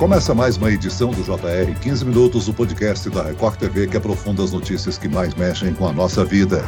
Começa mais uma edição do JR 15 Minutos, o podcast da Record TV que aprofunda as notícias que mais mexem com a nossa vida.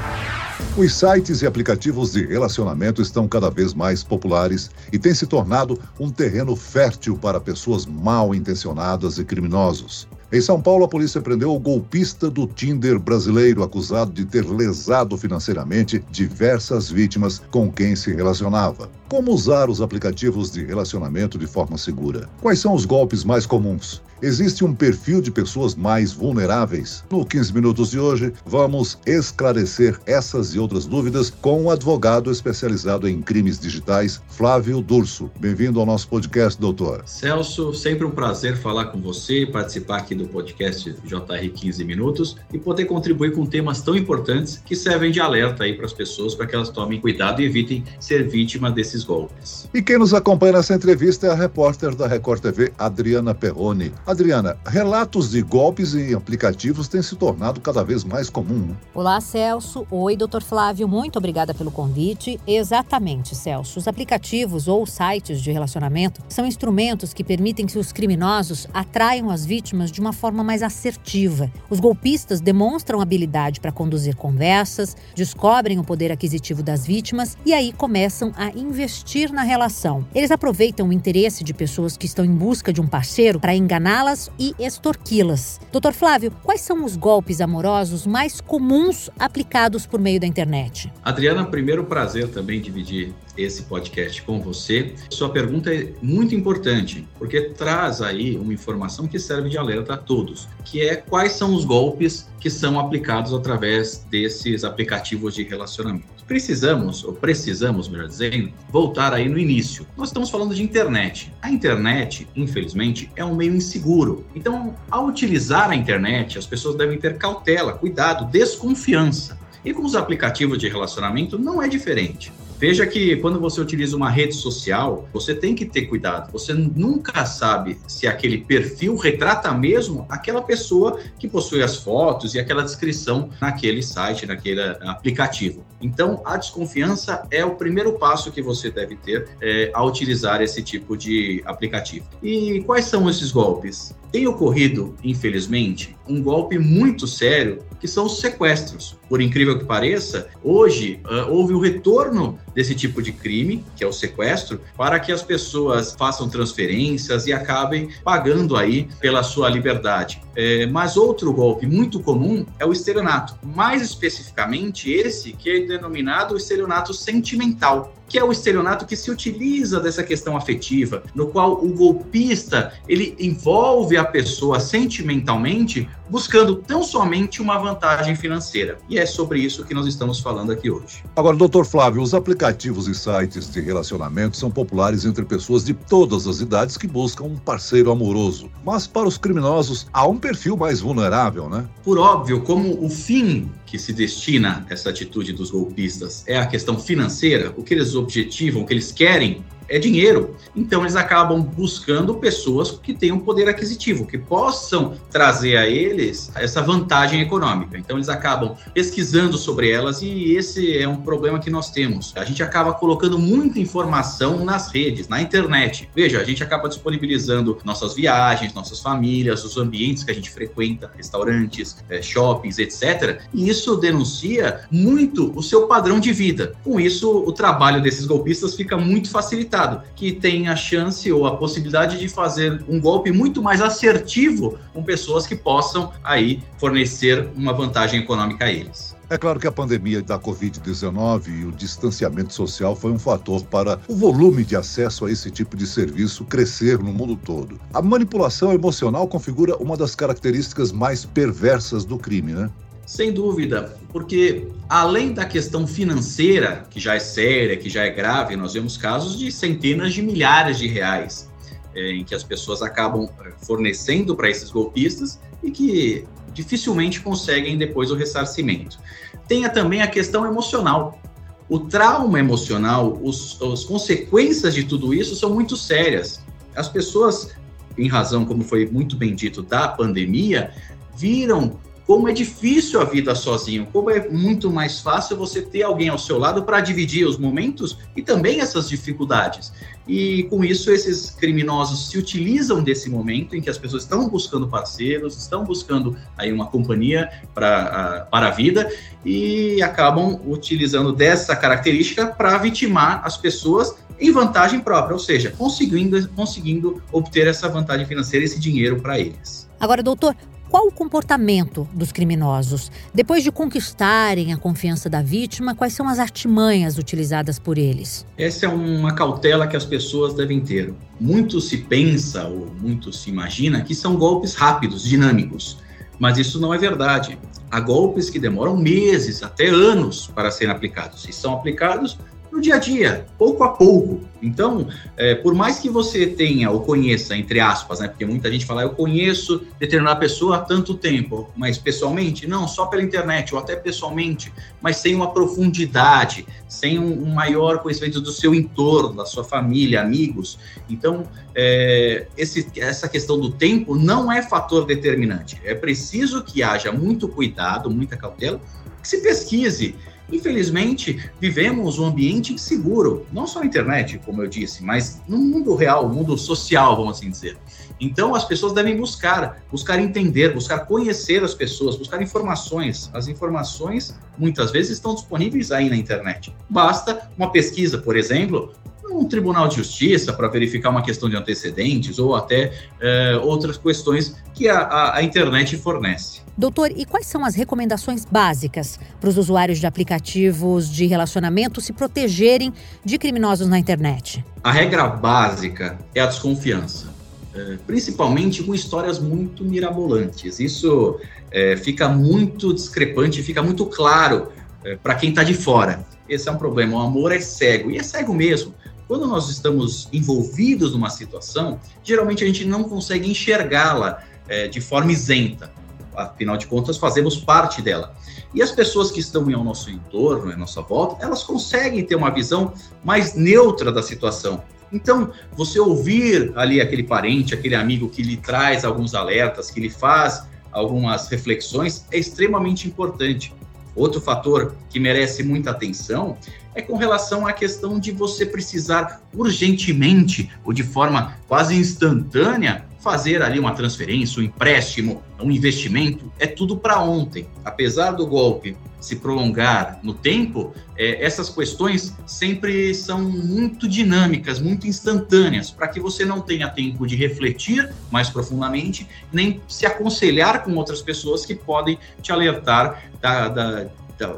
Os sites e aplicativos de relacionamento estão cada vez mais populares e têm se tornado um terreno fértil para pessoas mal intencionadas e criminosos. Em São Paulo, a polícia prendeu o golpista do Tinder brasileiro, acusado de ter lesado financeiramente diversas vítimas com quem se relacionava. Como usar os aplicativos de relacionamento de forma segura? Quais são os golpes mais comuns? Existe um perfil de pessoas mais vulneráveis? No 15 Minutos de hoje, vamos esclarecer essas e outras dúvidas com um advogado especializado em crimes digitais, Flávio Durso. Bem-vindo ao nosso podcast, doutor. Celso, sempre um prazer falar com você, participar aqui do podcast JR 15 Minutos e poder contribuir com temas tão importantes que servem de alerta aí para as pessoas para que elas tomem cuidado e evitem ser vítima desses golpes. E quem nos acompanha nessa entrevista é a repórter da Record TV, Adriana Perrone. Adriana, relatos de golpes em aplicativos têm se tornado cada vez mais comum. Né? Olá, Celso. Oi, doutor Flávio. Muito obrigada pelo convite. Exatamente, Celso. Os aplicativos ou sites de relacionamento são instrumentos que permitem que os criminosos atraiam as vítimas de uma forma mais assertiva. Os golpistas demonstram habilidade para conduzir conversas, descobrem o poder aquisitivo das vítimas e aí começam a investir na relação. Eles aproveitam o interesse de pessoas que estão em busca de um parceiro para enganar enganá-las e extorquí-las. Doutor Flávio, quais são os golpes amorosos mais comuns aplicados por meio da internet? Adriana, primeiro prazer também dividir esse podcast com você. Sua pergunta é muito importante, porque traz aí uma informação que serve de alerta a todos, que é quais são os golpes que são aplicados através desses aplicativos de relacionamento. Precisamos, ou precisamos, melhor dizendo, voltar aí no início. Nós estamos falando de internet. A internet, infelizmente, é um meio inseguro. Então, ao utilizar a internet, as pessoas devem ter cautela, cuidado, desconfiança. E com os aplicativos de relacionamento não é diferente. Veja que quando você utiliza uma rede social, você tem que ter cuidado. Você nunca sabe se aquele perfil retrata mesmo aquela pessoa que possui as fotos e aquela descrição naquele site, naquele aplicativo. Então, a desconfiança é o primeiro passo que você deve ter é, ao utilizar esse tipo de aplicativo. E quais são esses golpes? Tem ocorrido, infelizmente, um golpe muito sério, que são os sequestros. Por incrível que pareça, hoje uh, houve o retorno desse tipo de crime, que é o sequestro, para que as pessoas façam transferências e acabem pagando aí pela sua liberdade. É, mas outro golpe muito comum é o estelionato, mais especificamente esse que é denominado estelionato sentimental que é o estelionato que se utiliza dessa questão afetiva, no qual o golpista ele envolve a pessoa sentimentalmente, buscando tão somente uma vantagem financeira. E é sobre isso que nós estamos falando aqui hoje. Agora, doutor Flávio, os aplicativos e sites de relacionamento são populares entre pessoas de todas as idades que buscam um parceiro amoroso. Mas para os criminosos há um perfil mais vulnerável, né? Por óbvio, como o fim que se destina essa atitude dos golpistas é a questão financeira, o que eles objetivam, o que eles querem é dinheiro. Então eles acabam buscando pessoas que tenham poder aquisitivo, que possam trazer a eles essa vantagem econômica. Então eles acabam pesquisando sobre elas e esse é um problema que nós temos. A gente acaba colocando muita informação nas redes, na internet. Veja, a gente acaba disponibilizando nossas viagens, nossas famílias, os ambientes que a gente frequenta, restaurantes, eh, shoppings, etc. E isso denuncia muito o seu padrão de vida. Com isso, o trabalho desses golpistas fica muito facilitado que tem a chance ou a possibilidade de fazer um golpe muito mais assertivo com pessoas que possam aí fornecer uma vantagem econômica a eles. É claro que a pandemia da Covid-19 e o distanciamento social foi um fator para o volume de acesso a esse tipo de serviço crescer no mundo todo. A manipulação emocional configura uma das características mais perversas do crime, né? Sem dúvida, porque além da questão financeira, que já é séria, que já é grave, nós vemos casos de centenas de milhares de reais é, em que as pessoas acabam é, fornecendo para esses golpistas e que dificilmente conseguem depois o ressarcimento. Tenha também a questão emocional. O trauma emocional, os, as consequências de tudo isso são muito sérias. As pessoas, em razão, como foi muito bem dito, da pandemia, viram como é difícil a vida sozinho, como é muito mais fácil você ter alguém ao seu lado para dividir os momentos e também essas dificuldades. E com isso, esses criminosos se utilizam desse momento em que as pessoas estão buscando parceiros, estão buscando aí uma companhia para, a vida e acabam utilizando dessa característica para vitimar as pessoas em vantagem própria, ou seja, conseguindo, conseguindo obter essa vantagem financeira, esse dinheiro para eles. Agora, doutor, qual o comportamento dos criminosos? Depois de conquistarem a confiança da vítima, quais são as artimanhas utilizadas por eles? Essa é uma cautela que as pessoas devem ter. Muito se pensa ou muito se imagina que são golpes rápidos, dinâmicos, mas isso não é verdade. Há golpes que demoram meses, até anos, para serem aplicados. E são aplicados no dia a dia, pouco a pouco. Então, é, por mais que você tenha ou conheça, entre aspas, né? Porque muita gente fala, eu conheço determinada pessoa há tanto tempo, mas pessoalmente? Não, só pela internet, ou até pessoalmente, mas sem uma profundidade, sem um, um maior conhecimento do seu entorno, da sua família, amigos. Então, é, esse, essa questão do tempo não é fator determinante. É preciso que haja muito cuidado, muita cautela, que se pesquise Infelizmente, vivemos um ambiente inseguro, não só na internet, como eu disse, mas no mundo real, mundo social, vamos assim dizer. Então, as pessoas devem buscar, buscar entender, buscar conhecer as pessoas, buscar informações. As informações, muitas vezes, estão disponíveis aí na internet. Basta uma pesquisa, por exemplo, um tribunal de justiça para verificar uma questão de antecedentes ou até é, outras questões que a, a, a internet fornece. Doutor, e quais são as recomendações básicas para os usuários de aplicativos de relacionamento se protegerem de criminosos na internet? A regra básica é a desconfiança, é, principalmente com histórias muito mirabolantes. Isso é, fica muito discrepante, fica muito claro é, para quem está de fora. Esse é um problema. O amor é cego, e é cego mesmo. Quando nós estamos envolvidos numa situação, geralmente a gente não consegue enxergá-la é, de forma isenta. Afinal de contas, fazemos parte dela. E as pessoas que estão ao nosso entorno, à nossa volta, elas conseguem ter uma visão mais neutra da situação. Então, você ouvir ali aquele parente, aquele amigo que lhe traz alguns alertas, que lhe faz algumas reflexões, é extremamente importante. Outro fator que merece muita atenção é com relação à questão de você precisar urgentemente ou de forma quase instantânea fazer ali uma transferência, um empréstimo, um investimento, é tudo para ontem. Apesar do golpe se prolongar no tempo, é, essas questões sempre são muito dinâmicas, muito instantâneas, para que você não tenha tempo de refletir mais profundamente, nem se aconselhar com outras pessoas que podem te alertar da, da,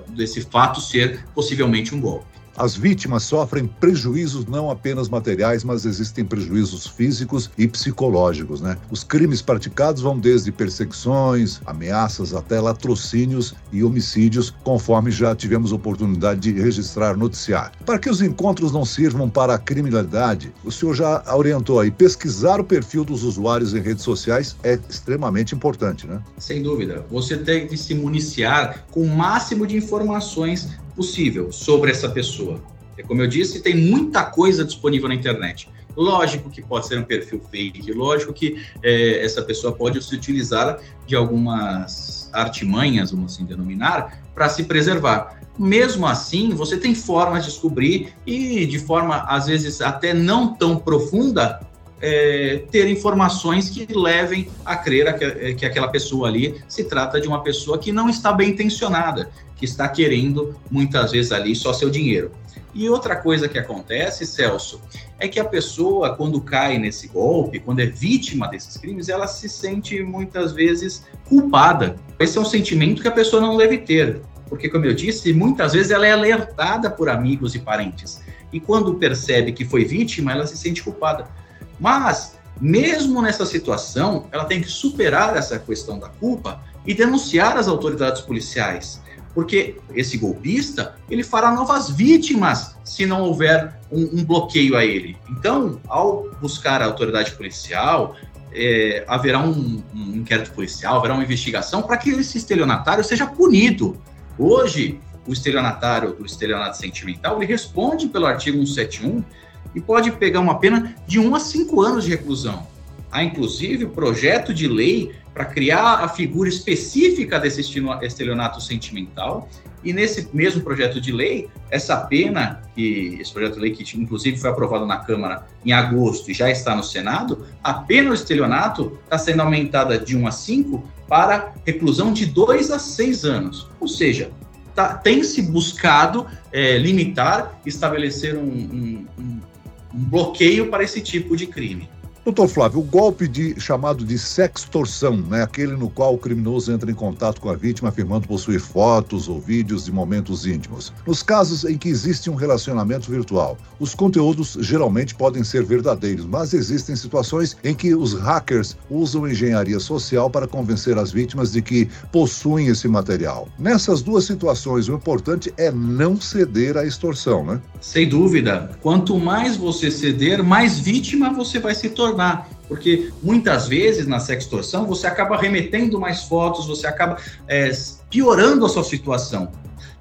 desse fato ser possivelmente um golpe. As vítimas sofrem prejuízos não apenas materiais, mas existem prejuízos físicos e psicológicos, né? Os crimes praticados vão desde perseguições, ameaças até latrocínios e homicídios, conforme já tivemos oportunidade de registrar noticiar. Para que os encontros não sirvam para a criminalidade, o senhor já orientou aí, pesquisar o perfil dos usuários em redes sociais é extremamente importante, né? Sem dúvida. Você tem que se municiar com o máximo de informações possível sobre essa pessoa. E como eu disse, tem muita coisa disponível na internet. Lógico que pode ser um perfil fake, lógico que é, essa pessoa pode se utilizar de algumas artimanhas, vamos assim denominar, para se preservar. Mesmo assim, você tem formas de descobrir e de forma, às vezes, até não tão profunda, é, ter informações que levem a crer que, é, que aquela pessoa ali se trata de uma pessoa que não está bem intencionada, que está querendo muitas vezes ali só seu dinheiro. E outra coisa que acontece, Celso, é que a pessoa, quando cai nesse golpe, quando é vítima desses crimes, ela se sente muitas vezes culpada. Esse é um sentimento que a pessoa não deve ter, porque, como eu disse, muitas vezes ela é alertada por amigos e parentes. E quando percebe que foi vítima, ela se sente culpada. Mas, mesmo nessa situação, ela tem que superar essa questão da culpa e denunciar as autoridades policiais, porque esse golpista ele fará novas vítimas se não houver um, um bloqueio a ele. Então, ao buscar a autoridade policial, é, haverá um, um, inquérito policial, haverá uma investigação para que esse estelionatário seja punido. Hoje, o estelionatário do estelionato sentimental ele responde pelo artigo 171 e pode pegar uma pena de 1 a 5 anos de reclusão. Há inclusive projeto de lei para criar a figura específica desse estelionato sentimental. E nesse mesmo projeto de lei, essa pena, que esse projeto de lei que inclusive foi aprovado na Câmara em agosto e já está no Senado, a pena do estelionato está sendo aumentada de 1 a 5 para reclusão de 2 a 6 anos. Ou seja, tá, tem se buscado é, limitar, estabelecer um, um, um, um bloqueio para esse tipo de crime. Doutor Flávio, o golpe de, chamado de sextorção, né, aquele no qual o criminoso entra em contato com a vítima afirmando possuir fotos ou vídeos de momentos íntimos. Nos casos em que existe um relacionamento virtual, os conteúdos geralmente podem ser verdadeiros, mas existem situações em que os hackers usam engenharia social para convencer as vítimas de que possuem esse material. Nessas duas situações, o importante é não ceder à extorsão, né? Sem dúvida. Quanto mais você ceder, mais vítima você vai se tornar Porque muitas vezes na sextorção você acaba remetendo mais fotos, você acaba é, piorando a sua situação.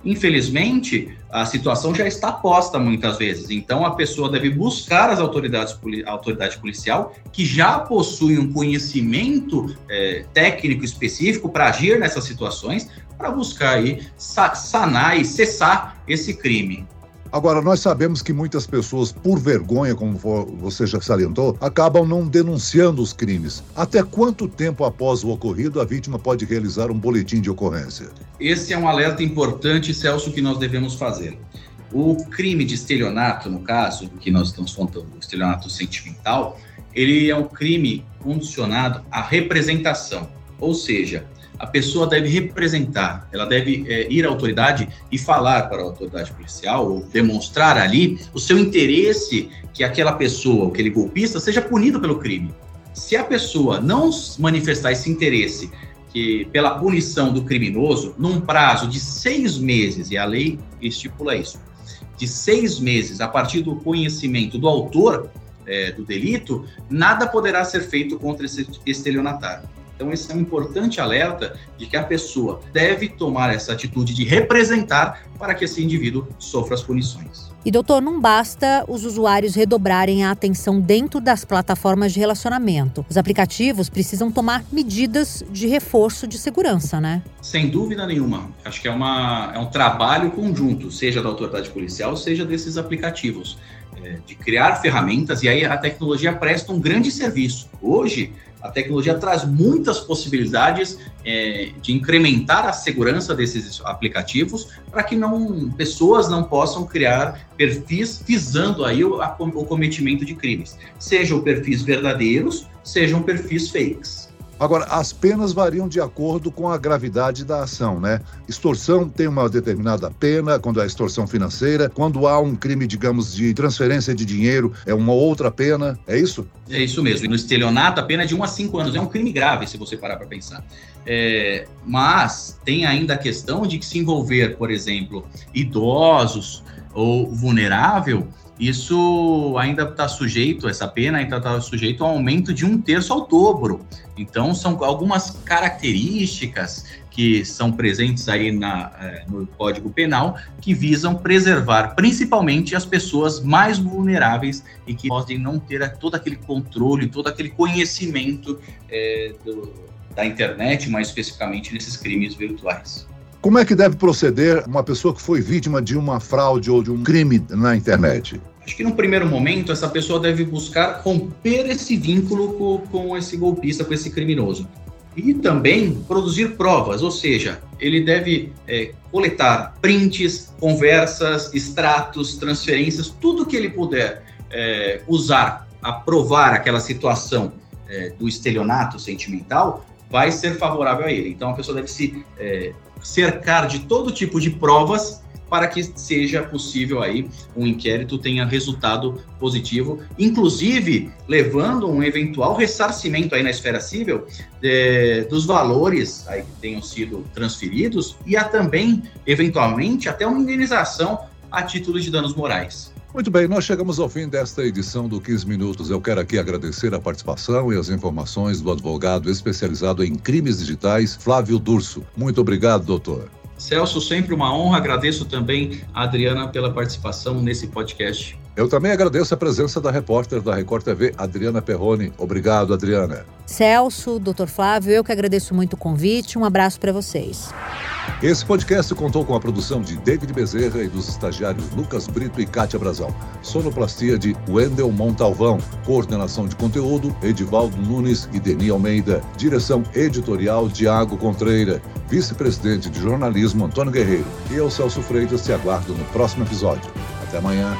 Infelizmente, a situação já está posta muitas vezes. Então, a pessoa deve buscar as autoridades, a autoridade policial que já possui um conhecimento é, técnico específico para agir nessas situações, para buscar aí sanar e cessar esse crime. Agora, nós sabemos que muitas pessoas, por vergonha, como você já salientou, acabam não denunciando os crimes. Até quanto tempo após o ocorrido a vítima pode realizar um boletim de ocorrência? Esse é um alerta importante, Celso, que nós devemos fazer. O crime de estelionato, no caso, que nós estamos falando, o estelionato sentimental, ele é um crime condicionado à representação. Ou seja, a pessoa deve representar, ela deve é, ir à autoridade e falar para a autoridade policial, ou demonstrar ali o seu interesse que aquela pessoa, aquele golpista, seja punido pelo crime. Se a pessoa não manifestar esse interesse que pela punição do criminoso, num prazo de seis meses, e a lei estipula isso, de seis meses a partir do conhecimento do autor é, do delito, nada poderá ser feito contra esse estelionatário. Então, esse é um importante alerta de que a pessoa deve tomar essa atitude de representar para que esse indivíduo sofra as punições. E, doutor, não basta os usuários redobrarem a atenção dentro das plataformas de relacionamento. Os aplicativos precisam tomar medidas de reforço de segurança, né? Sem dúvida nenhuma. Acho que é, uma, é um trabalho conjunto, seja da autoridade policial, seja desses aplicativos. É, de criar ferramentas, e aí a tecnologia presta um grande serviço. Hoje, a tecnologia traz muitas possibilidades é, de incrementar a segurança desses aplicativos para que não pessoas não possam criar perfis visando aí o, a, o cometimento de crimes, sejam perfis verdadeiros, sejam perfis fakes. Agora, as penas variam de acordo com a gravidade da ação, né? Extorsão tem uma determinada pena quando é extorsão financeira, quando há um crime, digamos, de transferência de dinheiro, é uma outra pena, é isso? É isso mesmo. E no estelionato, a pena é de 1 a 5 anos. É um crime grave, se você parar para pensar. É, mas tem ainda a questão de que se envolver, por exemplo, idosos ou vulnerável, isso ainda está sujeito, essa pena ainda está sujeito ao aumento de um terço ao dobro. Então, são algumas características que são presentes aí na, é, no Código Penal que visam preservar principalmente as pessoas mais vulneráveis e que podem não ter todo aquele controle, todo aquele conhecimento é, do, da internet, mais especificamente nesses crimes virtuais. Como é que deve proceder uma pessoa que foi vítima de uma fraude ou de um crime na internet? Acho que no primeiro momento essa pessoa deve buscar romper esse vínculo com, com esse golpista, com esse criminoso. E também produzir provas, ou seja, ele deve é, coletar prints, conversas, extratos, transferências, tudo que ele puder é, usar a provar aquela situação é, do estelionato sentimental vai ser favorável a ele. Então a pessoa deve se é, cercar de todo tipo de provas para que seja possível aí um inquérito tenha resultado positivo, inclusive levando um eventual ressarcimento aí na esfera civil de, dos valores aí que tenham sido transferidos e a também eventualmente até uma indenização a título de danos morais. Muito bem, nós chegamos ao fim desta edição do 15 Minutos. Eu quero aqui agradecer a participação e as informações do advogado especializado em crimes digitais, Flávio Durso. Muito obrigado, doutor. Celso, sempre uma honra. Agradeço também a Adriana pela participação nesse podcast. Eu também agradeço a presença da repórter da Record TV, Adriana Perrone. Obrigado, Adriana. Celso, doutor Flávio, eu que agradeço muito o convite. Um abraço para vocês. Esse podcast contou com a produção de David Bezerra e dos estagiários Lucas Brito e Kátia Brazão. Sonoplastia de Wendel Montalvão. Coordenação de conteúdo, Edivaldo Nunes e Deni Almeida. Direção editorial, Tiago Contreira. Vice-presidente de jornalismo, Antônio Guerreiro. E eu, Celso Freitas, te aguardo no próximo episódio. Até amanhã.